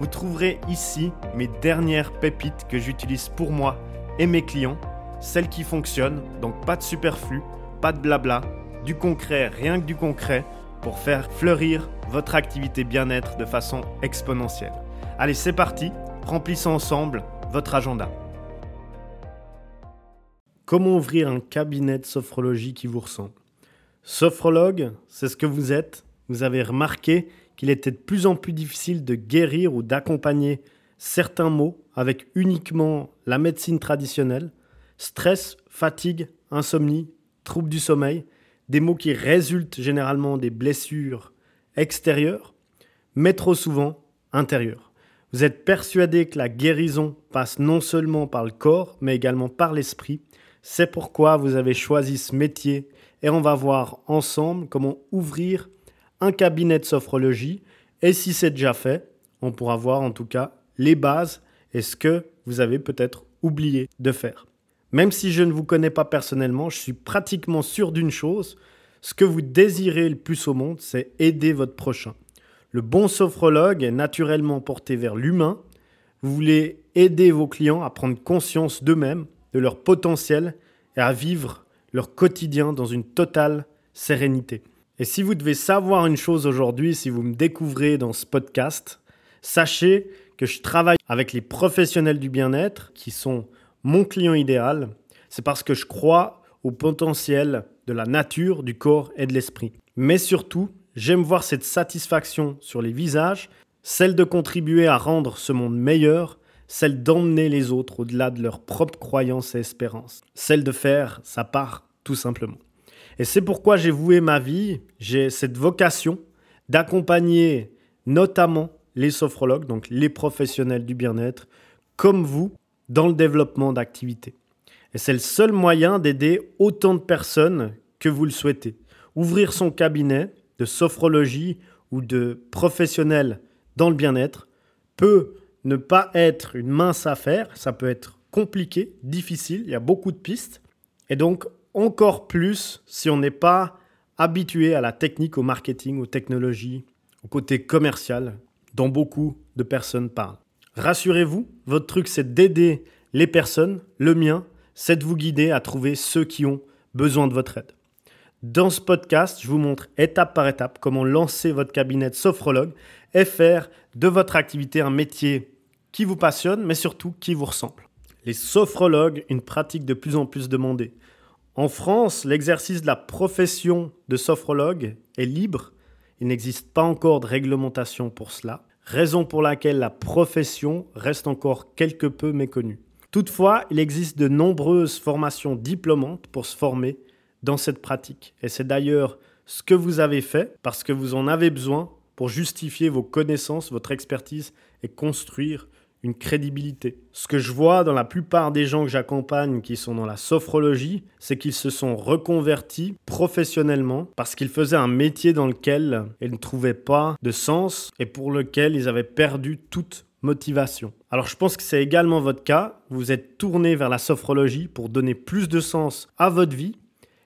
Vous trouverez ici mes dernières pépites que j'utilise pour moi et mes clients, celles qui fonctionnent, donc pas de superflu, pas de blabla, du concret, rien que du concret, pour faire fleurir votre activité bien-être de façon exponentielle. Allez, c'est parti, remplissons ensemble votre agenda. Comment ouvrir un cabinet de sophrologie qui vous ressemble? Sophrologue, c'est ce que vous êtes. Vous avez remarqué qu'il était de plus en plus difficile de guérir ou d'accompagner certains maux avec uniquement la médecine traditionnelle. Stress, fatigue, insomnie, troubles du sommeil, des mots qui résultent généralement des blessures extérieures, mais trop souvent intérieures. Vous êtes persuadé que la guérison passe non seulement par le corps, mais également par l'esprit. C'est pourquoi vous avez choisi ce métier et on va voir ensemble comment ouvrir un cabinet de sophrologie. Et si c'est déjà fait, on pourra voir en tout cas les bases et ce que vous avez peut-être oublié de faire. Même si je ne vous connais pas personnellement, je suis pratiquement sûr d'une chose, ce que vous désirez le plus au monde, c'est aider votre prochain. Le bon sophrologue est naturellement porté vers l'humain. Vous voulez aider vos clients à prendre conscience d'eux-mêmes, de leur potentiel et à vivre leur quotidien dans une totale sérénité. Et si vous devez savoir une chose aujourd'hui, si vous me découvrez dans ce podcast, sachez que je travaille avec les professionnels du bien-être qui sont mon client idéal. C'est parce que je crois au potentiel de la nature, du corps et de l'esprit. Mais surtout, j'aime voir cette satisfaction sur les visages, celle de contribuer à rendre ce monde meilleur, celle d'emmener les autres au-delà de leurs propres croyances et espérances, celle de faire sa part tout simplement. Et c'est pourquoi j'ai voué ma vie, j'ai cette vocation d'accompagner notamment les sophrologues, donc les professionnels du bien-être, comme vous, dans le développement d'activités. Et c'est le seul moyen d'aider autant de personnes que vous le souhaitez. Ouvrir son cabinet de sophrologie ou de professionnel dans le bien-être peut ne pas être une mince affaire, ça peut être compliqué, difficile, il y a beaucoup de pistes. Et donc, encore plus si on n'est pas habitué à la technique, au marketing, aux technologies, au côté commercial dont beaucoup de personnes parlent. Rassurez-vous, votre truc c'est d'aider les personnes, le mien, c'est de vous guider à trouver ceux qui ont besoin de votre aide. Dans ce podcast, je vous montre étape par étape comment lancer votre cabinet de sophrologue et faire de votre activité un métier qui vous passionne, mais surtout qui vous ressemble. Les sophrologues, une pratique de plus en plus demandée. En France, l'exercice de la profession de sophrologue est libre. Il n'existe pas encore de réglementation pour cela, raison pour laquelle la profession reste encore quelque peu méconnue. Toutefois, il existe de nombreuses formations diplômantes pour se former dans cette pratique. Et c'est d'ailleurs ce que vous avez fait parce que vous en avez besoin pour justifier vos connaissances, votre expertise et construire une crédibilité. Ce que je vois dans la plupart des gens que j'accompagne qui sont dans la sophrologie, c'est qu'ils se sont reconvertis professionnellement parce qu'ils faisaient un métier dans lequel ils ne trouvaient pas de sens et pour lequel ils avaient perdu toute motivation. Alors je pense que c'est également votre cas. Vous êtes tourné vers la sophrologie pour donner plus de sens à votre vie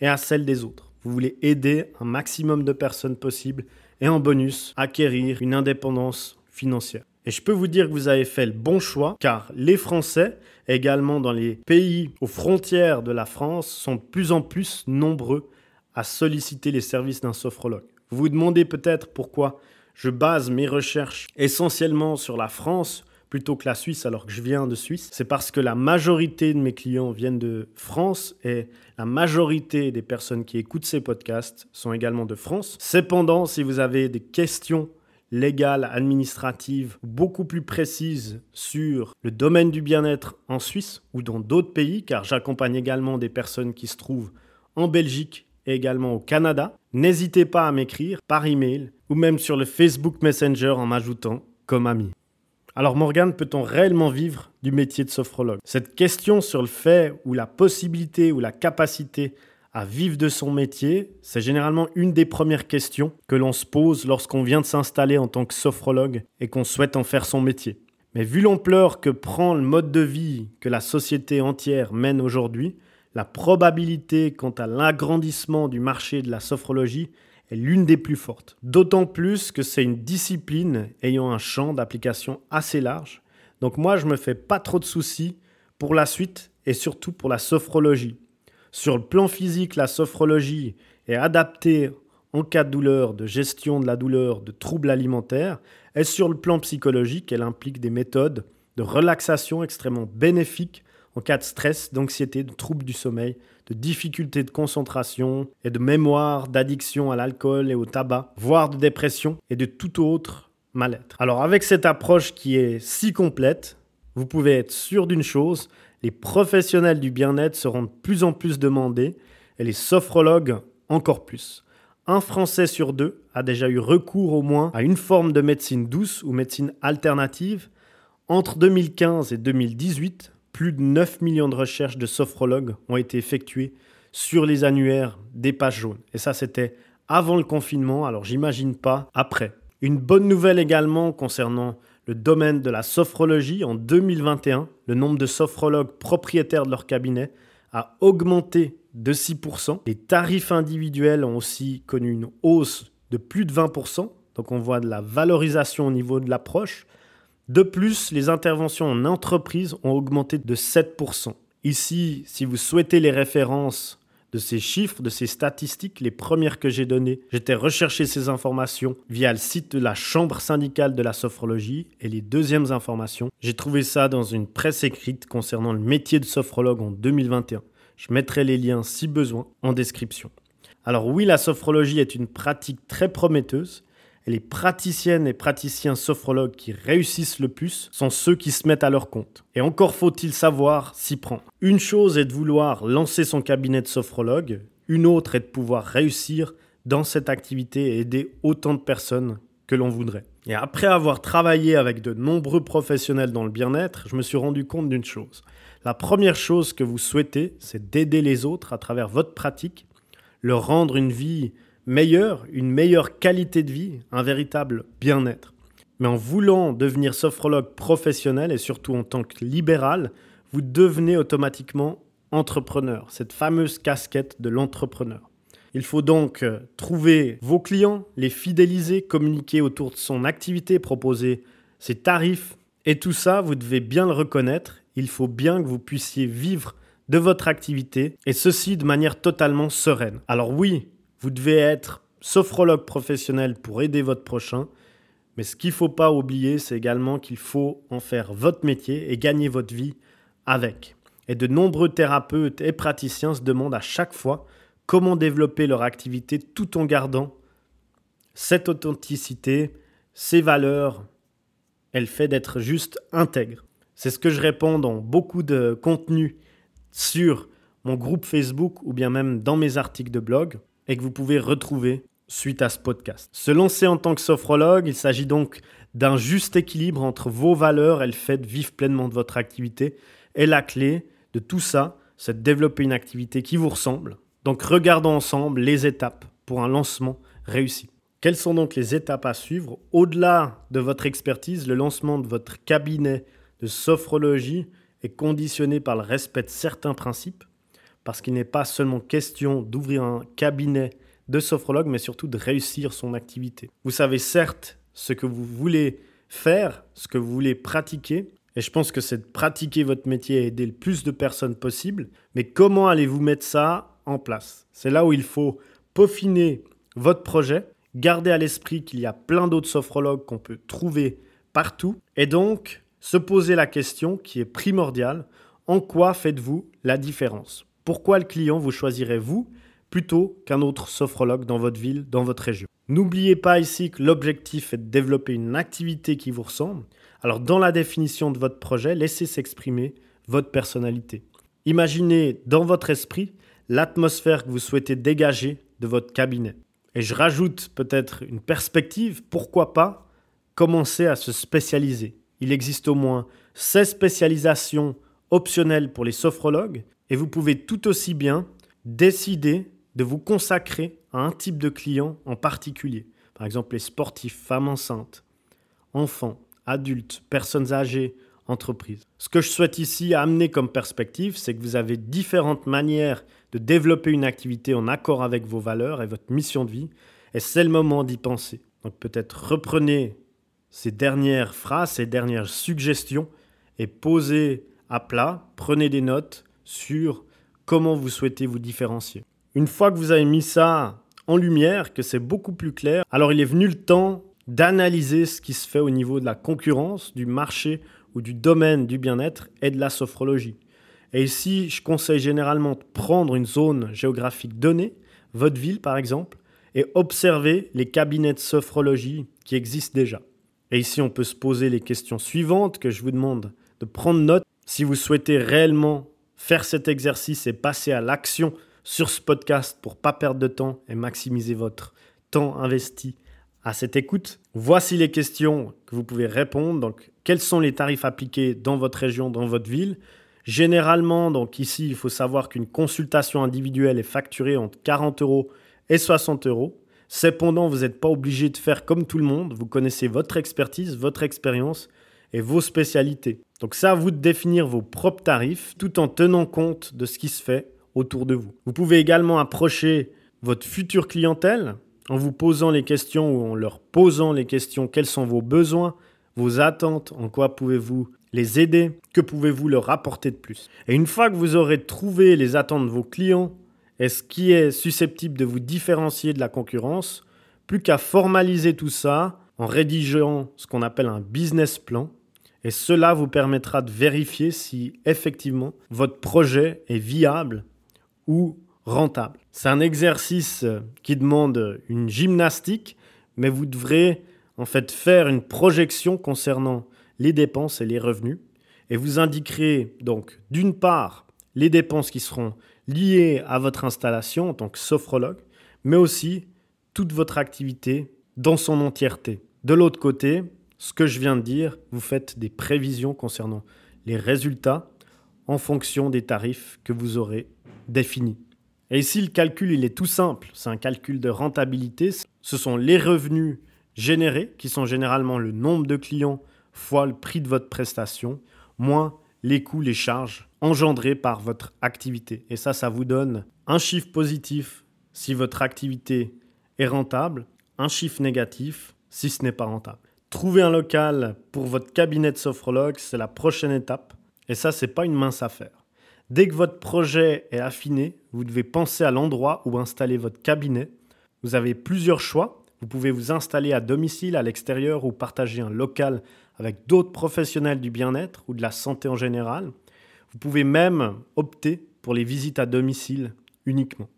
et à celle des autres. Vous voulez aider un maximum de personnes possible et en bonus acquérir une indépendance financière. Et je peux vous dire que vous avez fait le bon choix, car les Français, également dans les pays aux frontières de la France, sont de plus en plus nombreux à solliciter les services d'un sophrologue. Vous vous demandez peut-être pourquoi je base mes recherches essentiellement sur la France plutôt que la Suisse alors que je viens de Suisse. C'est parce que la majorité de mes clients viennent de France et la majorité des personnes qui écoutent ces podcasts sont également de France. Cependant, si vous avez des questions légale, administrative, beaucoup plus précise sur le domaine du bien-être en Suisse ou dans d'autres pays, car j'accompagne également des personnes qui se trouvent en Belgique et également au Canada, n'hésitez pas à m'écrire par email ou même sur le Facebook Messenger en m'ajoutant comme ami. Alors Morgane, peut-on réellement vivre du métier de sophrologue? Cette question sur le fait ou la possibilité ou la capacité à vivre de son métier, c'est généralement une des premières questions que l'on se pose lorsqu'on vient de s'installer en tant que sophrologue et qu'on souhaite en faire son métier. Mais vu l'ampleur que prend le mode de vie que la société entière mène aujourd'hui, la probabilité quant à l'agrandissement du marché de la sophrologie est l'une des plus fortes. D'autant plus que c'est une discipline ayant un champ d'application assez large. Donc moi, je me fais pas trop de soucis pour la suite et surtout pour la sophrologie. Sur le plan physique, la sophrologie est adaptée en cas de douleur, de gestion de la douleur, de troubles alimentaires. Et sur le plan psychologique, elle implique des méthodes de relaxation extrêmement bénéfiques en cas de stress, d'anxiété, de troubles du sommeil, de difficultés de concentration et de mémoire, d'addiction à l'alcool et au tabac, voire de dépression et de tout autre mal-être. Alors avec cette approche qui est si complète, vous pouvez être sûr d'une chose, les professionnels du bien-être seront de plus en plus demandés et les sophrologues encore plus. Un Français sur deux a déjà eu recours au moins à une forme de médecine douce ou médecine alternative. Entre 2015 et 2018, plus de 9 millions de recherches de sophrologues ont été effectuées sur les annuaires des pages jaunes. Et ça, c'était avant le confinement, alors j'imagine pas après. Une bonne nouvelle également concernant le domaine de la sophrologie. En 2021, le nombre de sophrologues propriétaires de leur cabinet a augmenté de 6%. Les tarifs individuels ont aussi connu une hausse de plus de 20%. Donc on voit de la valorisation au niveau de l'approche. De plus, les interventions en entreprise ont augmenté de 7%. Ici, si vous souhaitez les références de ces chiffres, de ces statistiques, les premières que j'ai données, j'étais rechercher ces informations via le site de la Chambre syndicale de la sophrologie et les deuxièmes informations, j'ai trouvé ça dans une presse écrite concernant le métier de sophrologue en 2021. Je mettrai les liens si besoin en description. Alors oui, la sophrologie est une pratique très prometteuse et les praticiennes et praticiens sophrologues qui réussissent le plus sont ceux qui se mettent à leur compte. Et encore faut-il savoir s'y prendre. Une chose est de vouloir lancer son cabinet de sophrologue, une autre est de pouvoir réussir dans cette activité et aider autant de personnes que l'on voudrait. Et après avoir travaillé avec de nombreux professionnels dans le bien-être, je me suis rendu compte d'une chose. La première chose que vous souhaitez, c'est d'aider les autres à travers votre pratique, leur rendre une vie meilleure, une meilleure qualité de vie, un véritable bien-être. Mais en voulant devenir sophrologue professionnel et surtout en tant que libéral, vous devenez automatiquement entrepreneur, cette fameuse casquette de l'entrepreneur. Il faut donc euh, trouver vos clients, les fidéliser, communiquer autour de son activité, proposer ses tarifs. Et tout ça, vous devez bien le reconnaître. Il faut bien que vous puissiez vivre de votre activité et ceci de manière totalement sereine. Alors oui, vous devez être sophrologue professionnel pour aider votre prochain. Mais ce qu'il ne faut pas oublier, c'est également qu'il faut en faire votre métier et gagner votre vie avec. Et de nombreux thérapeutes et praticiens se demandent à chaque fois comment développer leur activité tout en gardant cette authenticité, ces valeurs, elle fait d'être juste intègre. C'est ce que je réponds dans beaucoup de contenus sur mon groupe Facebook ou bien même dans mes articles de blog et que vous pouvez retrouver suite à ce podcast. Se lancer en tant que sophrologue, il s'agit donc d'un juste équilibre entre vos valeurs et le fait de vivre pleinement de votre activité. Et la clé de tout ça, c'est de développer une activité qui vous ressemble. Donc regardons ensemble les étapes pour un lancement réussi. Quelles sont donc les étapes à suivre? Au-delà de votre expertise, le lancement de votre cabinet de sophrologie est conditionné par le respect de certains principes parce qu'il n'est pas seulement question d'ouvrir un cabinet de sophrologue, mais surtout de réussir son activité. Vous savez certes ce que vous voulez faire, ce que vous voulez pratiquer, et je pense que c'est de pratiquer votre métier et aider le plus de personnes possible, mais comment allez-vous mettre ça en place? C'est là où il faut peaufiner votre projet, garder à l'esprit qu'il y a plein d'autres sophrologues qu'on peut trouver partout, et donc se poser la question qui est primordiale, en quoi faites-vous la différence? Pourquoi le client vous choisirait vous plutôt qu'un autre sophrologue dans votre ville, dans votre région? N'oubliez pas ici que l'objectif est de développer une activité qui vous ressemble. Alors dans la définition de votre projet, laissez s'exprimer votre personnalité. Imaginez dans votre esprit l'atmosphère que vous souhaitez dégager de votre cabinet. Et je rajoute peut-être une perspective, pourquoi pas commencer à se spécialiser? il existe au moins 16 spécialisations optionnelles pour les sophrologues et vous pouvez tout aussi bien décider de vous consacrer à un type de client en particulier. Par exemple, les sportifs, femmes enceintes, enfants, adultes, personnes âgées, entreprises. Ce que je souhaite ici amener comme perspective, c'est que vous avez différentes manières de développer une activité en accord avec vos valeurs et votre mission de vie, et c'est le moment d'y penser. Donc peut-être reprenez ces dernières phrases, ces dernières suggestions, et posez à plat, prenez des notes sur comment vous souhaitez vous différencier. Une fois que vous avez mis ça en lumière, que c'est beaucoup plus clair, alors il est venu le temps d'analyser ce qui se fait au niveau de la concurrence, du marché ou du domaine du bien-être et de la sophrologie. Et ici, je conseille généralement de prendre une zone géographique donnée, votre ville par exemple, et observer les cabinets de sophrologie qui existent déjà. Et ici, on peut se poser les questions suivantes que je vous demande de prendre note si vous souhaitez réellement faire cet exercice et passer à l'action sur ce podcast pour pas perdre de temps et maximiser votre temps investi à cette écoute. Voici les questions que vous pouvez répondre. Donc, quels sont les tarifs appliqués dans votre région, dans votre ville? Généralement, donc ici, il faut savoir qu'une consultation individuelle est facturée entre 40 euros et 60 euros. Cependant, vous n'êtes pas obligé de faire comme tout le monde. Vous connaissez votre expertise, votre expérience et vos spécialités. Donc c'est à vous de définir vos propres tarifs tout en tenant compte de ce qui se fait autour de vous. Vous pouvez également approcher votre future clientèle en vous posant les questions ou en leur posant les questions quels sont vos besoins, vos attentes, en quoi pouvez-vous les aider, que pouvez-vous leur apporter de plus? Et une fois que vous aurez trouvé les attentes de vos clients et ce qui est susceptible de vous différencier de la concurrence, plus qu'à formaliser tout ça en rédigeant ce qu'on appelle un business plan. Et cela vous permettra de vérifier si effectivement votre projet est viable ou rentable. C'est un exercice qui demande une gymnastique, mais vous devrez en fait faire une projection concernant les dépenses et les revenus. Et vous indiquerez donc d'une part les dépenses qui seront liées à votre installation en tant que sophrologue, mais aussi toute votre activité dans son entièreté. De l'autre côté, ce que je viens de dire, vous faites des prévisions concernant les résultats en fonction des tarifs que vous aurez définis. Et ici, le calcul, il est tout simple. C'est un calcul de rentabilité. Ce sont les revenus générés, qui sont généralement le nombre de clients fois le prix de votre prestation, moins les coûts, les charges engendrés par votre activité. Et ça, ça vous donne un chiffre positif si votre activité est rentable, un chiffre négatif si ce n'est pas rentable. Trouver un local pour votre cabinet de sophrologue, c'est la prochaine étape. Et ça, c'est pas une mince affaire. Dès que votre projet est affiné, vous devez penser à l'endroit où installer votre cabinet. Vous avez plusieurs choix. Vous pouvez vous installer à domicile, à l'extérieur ou partager un local avec d'autres professionnels du bien-être ou de la santé en général. Vous pouvez même opter pour les visites à domicile uniquement.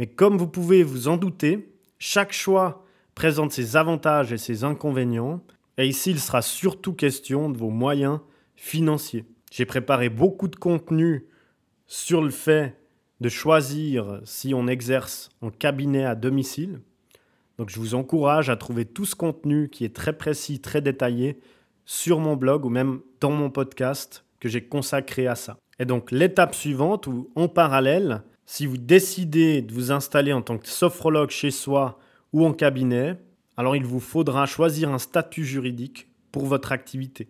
Mais comme vous pouvez vous en douter, chaque choix présente ses avantages et ses inconvénients. Et ici, il sera surtout question de vos moyens financiers. J'ai préparé beaucoup de contenu sur le fait de choisir si on exerce en cabinet à domicile. Donc je vous encourage à trouver tout ce contenu qui est très précis, très détaillé sur mon blog ou même dans mon podcast que j'ai consacré à ça. Et donc l'étape suivante ou en parallèle, si vous décidez de vous installer en tant que sophrologue chez soi ou en cabinet, alors il vous faudra choisir un statut juridique pour votre activité.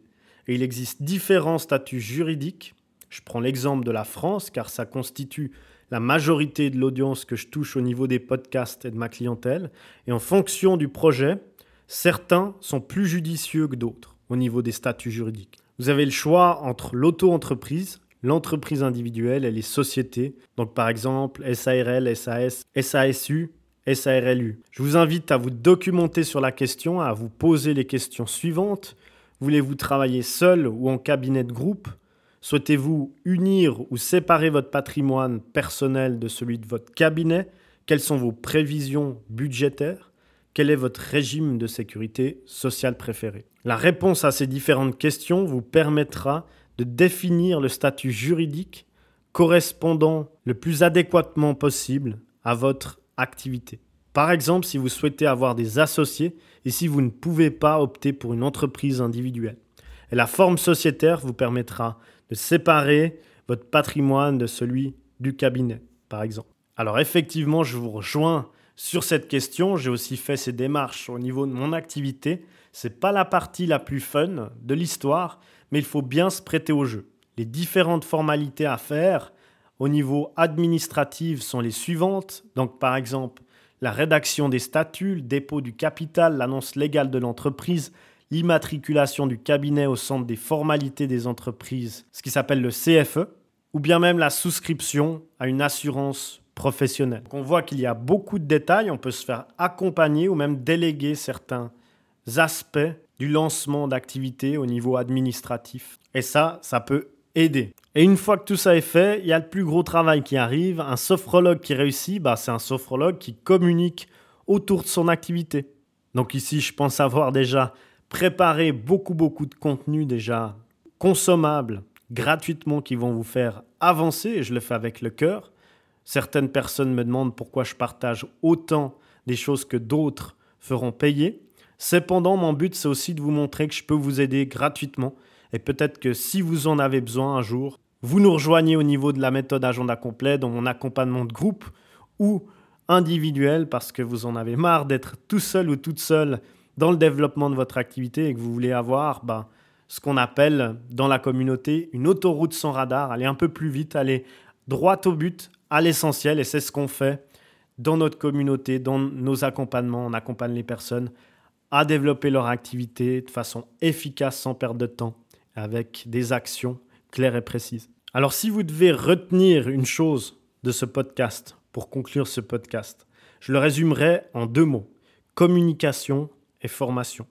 Et il existe différents statuts juridiques je prends l'exemple de la France, car ça constitue la majorité de l'audience que je touche au niveau des podcasts et de ma clientèle. Et en fonction du projet, certains sont plus judicieux que d'autres au niveau des statuts juridiques. Vous avez le choix entre l'auto-entreprise, l'entreprise individuelle et les sociétés. Donc par exemple SARL, SAS, SASU, SARLU. Je vous invite à vous documenter sur la question, à vous poser les questions suivantes. Voulez-vous travailler seul ou en cabinet de groupe? Souhaitez-vous unir ou séparer votre patrimoine personnel de celui de votre cabinet? Quelles sont vos prévisions budgétaires? Quel est votre régime de sécurité sociale préféré? La réponse à ces différentes questions vous permettra de définir le statut juridique correspondant le plus adéquatement possible à votre Par exemple, si vous souhaitez avoir des associés et si vous ne pouvez pas opter pour une entreprise individuelle. Et la forme sociétaire vous permettra de séparer votre patrimoine de celui du cabinet, par exemple. Alors effectivement, je vous rejoins sur cette question. J'ai aussi fait ces démarches au niveau de mon activité. C'est pas la partie la plus fun de l'histoire, mais il faut bien se prêter au jeu. Les différentes formalités à faire au niveau administratif sont les suivantes. Donc par exemple, la rédaction des statuts, le dépôt du capital, l'annonce légale de l'entreprise, l'immatriculation du cabinet au centre des formalités des entreprises, ce qui s'appelle le CFE, ou bien même la souscription à une assurance professionnelle. on voit qu'il y a beaucoup de détails, on peut se faire accompagner ou même déléguer certains aspects du lancement d'activités au niveau administratif. Et ça, ça peut aider. Et une fois que tout ça est fait, il y a le plus gros travail qui arrive. Un sophrologue qui réussit, bah, c'est un sophrologue qui communique autour de son activité. Donc ici, je pense avoir déjà préparé beaucoup, beaucoup de contenus déjà consommables gratuitement qui vont vous faire avancer, et je le fais avec le cœur. Certaines personnes me demandent pourquoi je partage autant des choses que d'autres feront payer. Cependant, mon but, c'est aussi de vous montrer que je peux vous aider gratuitement. Et peut-être que si vous en avez besoin un jour, vous nous rejoignez au niveau de la méthode agenda complet dans mon accompagnement de groupe ou individuel parce que vous en avez marre d'être tout seul ou toute seule dans le développement de votre activité et que vous voulez avoir bah, ce qu'on appelle dans la communauté une autoroute sans radar, aller un peu plus vite, aller droit au but, à l'essentiel, et c'est ce qu'on fait dans notre communauté, dans nos accompagnements. On accompagne les personnes à développer leur activité de façon efficace, sans perdre de temps, avec des actions claires et précises. Alors si vous devez retenir une chose de ce podcast, pour conclure ce podcast, je le résumerai en deux mots, communication et formation.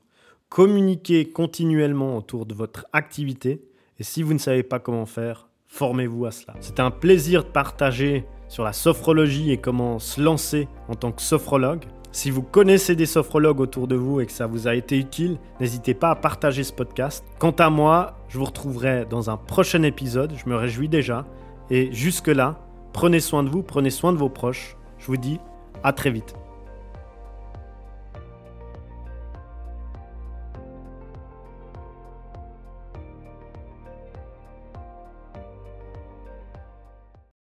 Communiquez continuellement autour de votre activité et si vous ne savez pas comment faire, formez-vous à cela. C'est un plaisir de partager sur la sophrologie et comment se lancer en tant que sophrologue. Si vous connaissez des sophrologues autour de vous et que ça vous a été utile, n'hésitez pas à partager ce podcast. Quant à moi, je vous retrouverai dans un prochain épisode, je me réjouis déjà. Et jusque-là, prenez soin de vous, prenez soin de vos proches. Je vous dis à très vite.